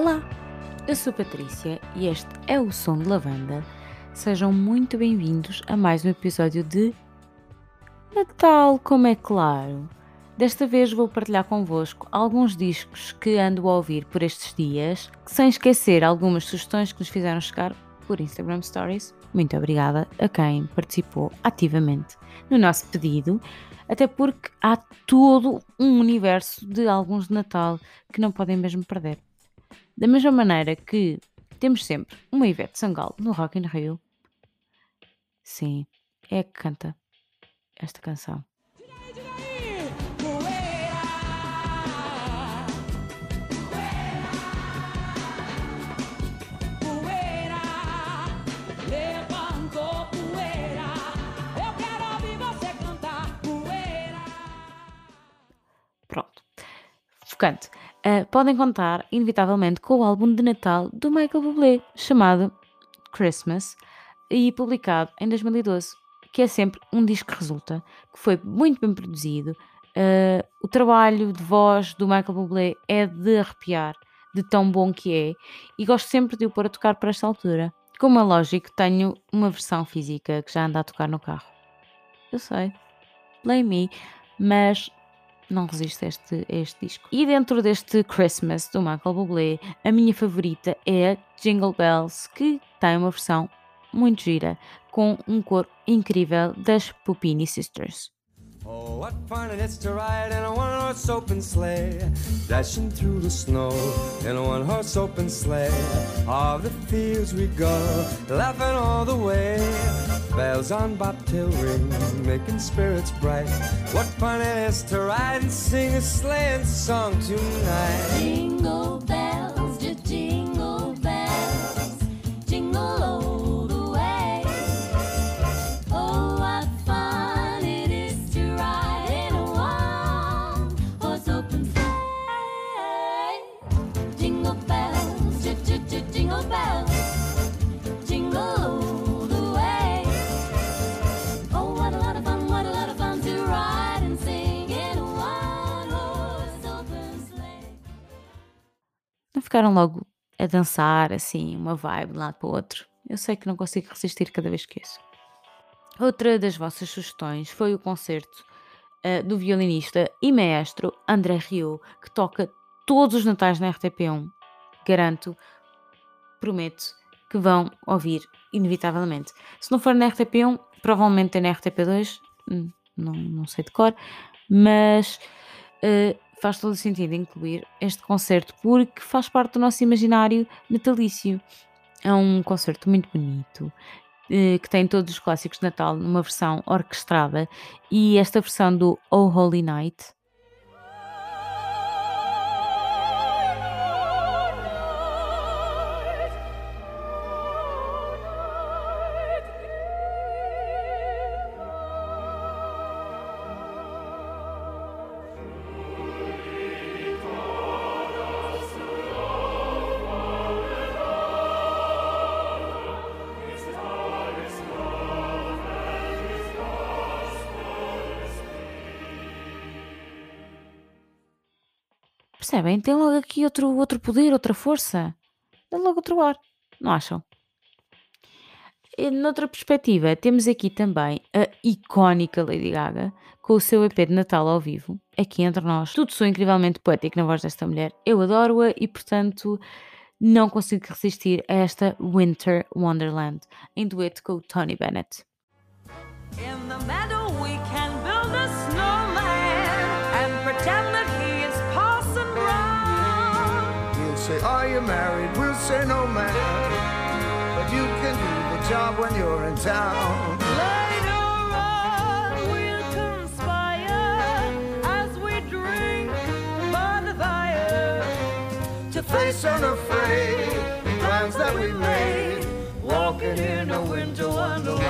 Olá, eu sou Patrícia e este é o Som de Lavanda. Sejam muito bem-vindos a mais um episódio de Natal, como é claro. Desta vez vou partilhar convosco alguns discos que ando a ouvir por estes dias, sem esquecer algumas sugestões que nos fizeram chegar por Instagram Stories. Muito obrigada a quem participou ativamente no nosso pedido, até porque há todo um universo de álbuns de Natal que não podem mesmo perder. Da mesma maneira que temos sempre uma Ivete Sangalo no Rock in Rio, sim, é que canta esta canção. Pronto. Focante. Uh, podem contar, inevitavelmente, com o álbum de Natal do Michael Bublé, chamado Christmas, e publicado em 2012, que é sempre um disco que resulta, que foi muito bem produzido. Uh, o trabalho de voz do Michael Bublé é de arrepiar, de tão bom que é, e gosto sempre de o pôr a tocar para esta altura. Como é lógico, tenho uma versão física que já anda a tocar no carro. Eu sei, blame me, mas não resisto a este, a este disco. E dentro deste Christmas do Michael Bublé, a minha favorita é Jingle Bells, que tem uma versão muito gira, com um coro incrível das Pupini Sisters. Oh, what fun it is to ride in a one horse open sleigh, dashing through the snow in a one horse open sleigh. All the fields we go, laughing all the way. Bells on bobtail ring, making spirits bright. What fun it is to ride and sing a sleighing song tonight. Jingle bells. Ficaram logo a dançar, assim, uma vibe de um lado para o outro. Eu sei que não consigo resistir cada vez que isso. Outra das vossas sugestões foi o concerto uh, do violinista e maestro André Rio, que toca todos os natais na RTP1. Garanto, prometo que vão ouvir inevitavelmente. Se não for na RTP1, provavelmente é na RTP2, hum, não, não sei de cor, mas uh, faz todo o sentido incluir este concerto porque faz parte do nosso imaginário natalício. É um concerto muito bonito, eh, que tem todos os clássicos de Natal numa versão orquestrada e esta versão do Oh Holy Night Percebem? Tem logo aqui outro, outro poder, outra força. Dá logo outro ar. Não acham? E, noutra perspectiva, temos aqui também a icónica Lady Gaga com o seu EP de Natal ao vivo, aqui entre nós. Tudo sou incrivelmente poético na voz desta mulher. Eu adoro-a e, portanto, não consigo resistir a esta Winter Wonderland em dueto com o Tony Bennett. In the meadow we can build a snowman and pretend say, Are you married? We'll say no, man. But you can do the job when you're in town. Later on, we'll conspire as we drink by the fire to face unafraid the plans that we made, walking in a winter wonderland.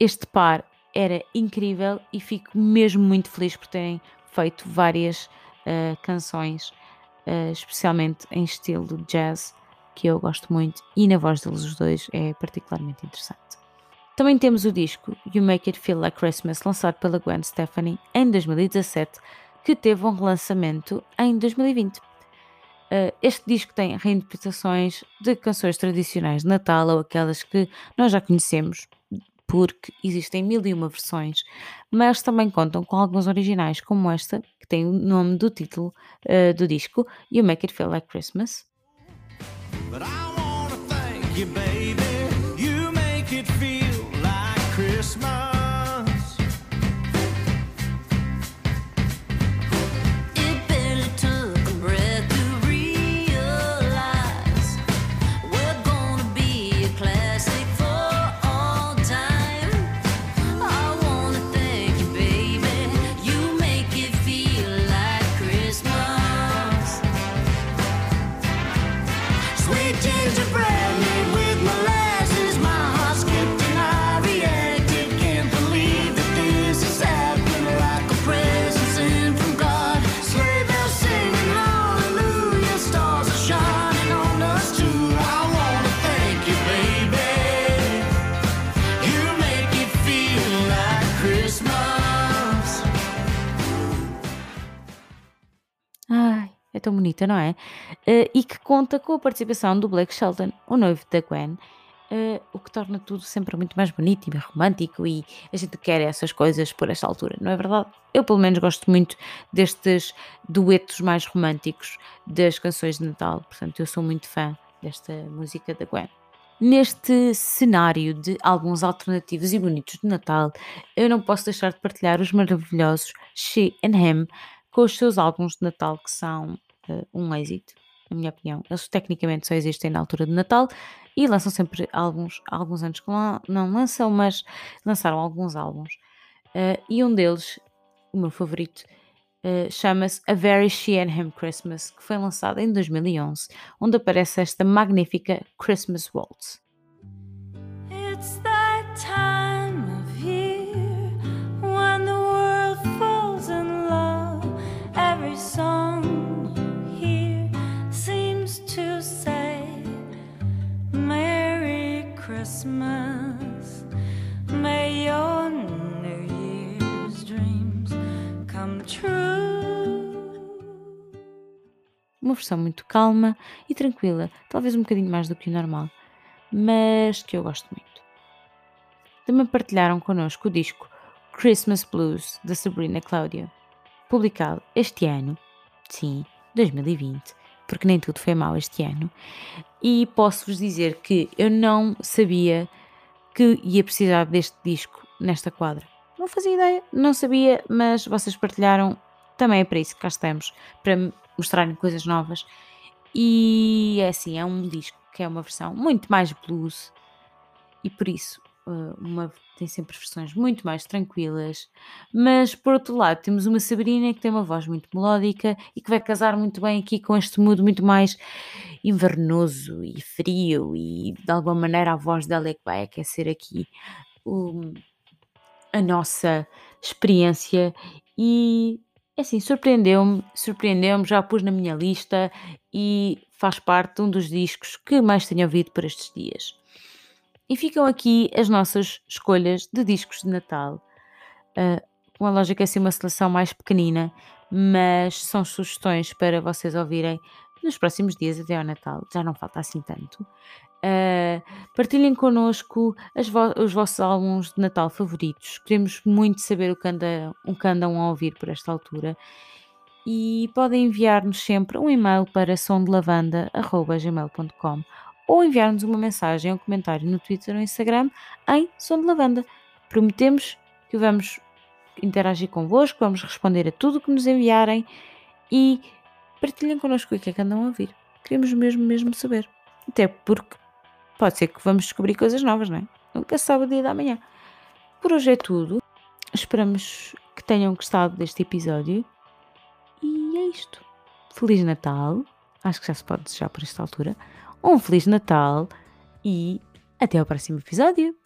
Este par era incrível e fico mesmo muito feliz por terem feito várias uh, canções, uh, especialmente em estilo jazz, que eu gosto muito, e na voz deles os dois é particularmente interessante. Também temos o disco You Make It Feel Like Christmas, lançado pela Gwen Stefani em 2017, que teve um relançamento em 2020. Uh, este disco tem reinterpretações de canções tradicionais de Natal ou aquelas que nós já conhecemos, porque existem mil e uma versões, mas também contam com alguns originais, como esta, que tem o nome do título uh, do disco, You Make It Feel Like Christmas. You make it feel like Christmas. É tão bonita, não é? Uh, e que conta com a participação do Blake Shelton, o noivo da Gwen, uh, o que torna tudo sempre muito mais bonito e romântico e a gente quer essas coisas por esta altura, não é verdade? Eu pelo menos gosto muito destes duetos mais românticos das canções de Natal, portanto eu sou muito fã desta música da Gwen. Neste cenário de álbuns alternativos e bonitos de Natal, eu não posso deixar de partilhar os maravilhosos She and Him com os seus álbuns de Natal que são uh, um êxito, na minha opinião. Eles tecnicamente só existem na altura de Natal e lançam sempre álbuns, há alguns anos que não lançam, mas lançaram alguns álbuns. Uh, e um deles, o meu favorito, uh, chama-se A Very She and Christmas, que foi lançado em 2011, onde aparece esta magnífica Christmas Waltz. It's Uma versão muito calma e tranquila, talvez um bocadinho mais do que o normal, mas que eu gosto muito. Também partilharam connosco o disco Christmas Blues da Sabrina Claudia, publicado este ano, sim, 2020, porque nem tudo foi mal este ano. E posso-vos dizer que eu não sabia que ia precisar deste disco nesta quadra. Não fazia ideia, não sabia, mas vocês partilharam. Também é para isso que cá estamos, para mostrarem coisas novas. E é assim, é um disco que é uma versão muito mais blues. E por isso eh, uma, tem sempre versões muito mais tranquilas, mas por outro lado temos uma Sabrina que tem uma voz muito melódica e que vai casar muito bem aqui com este mood muito mais invernoso e frio. E de alguma maneira a voz dela é que vai aquecer aqui o, a nossa experiência. E é assim, surpreendeu-me, surpreendeu-me, já pus na minha lista e faz parte de um dos discos que mais tenho ouvido por estes dias. E ficam aqui as nossas escolhas de discos de Natal. Uh, com a lógica assim uma seleção mais pequenina, mas são sugestões para vocês ouvirem nos próximos dias até ao Natal. Já não falta assim tanto. Uh, partilhem connosco vo os vossos álbuns de Natal favoritos. Queremos muito saber o que, anda, o que andam a ouvir por esta altura. E podem enviar-nos sempre um e-mail para sondelavanda.gmail.com ou enviar-nos uma mensagem ou um comentário no Twitter ou Instagram em Som de Lavanda. Prometemos que vamos interagir convosco, vamos responder a tudo o que nos enviarem e partilhem connosco o que é que andam a ouvir. Queremos mesmo, mesmo saber. Até porque pode ser que vamos descobrir coisas novas, não é? Nunca se sabe o dia da manhã. Por hoje é tudo. Esperamos que tenham gostado deste episódio. E é isto. Feliz Natal. Acho que já se pode desejar por esta altura um Feliz Natal e até ao próximo episódio!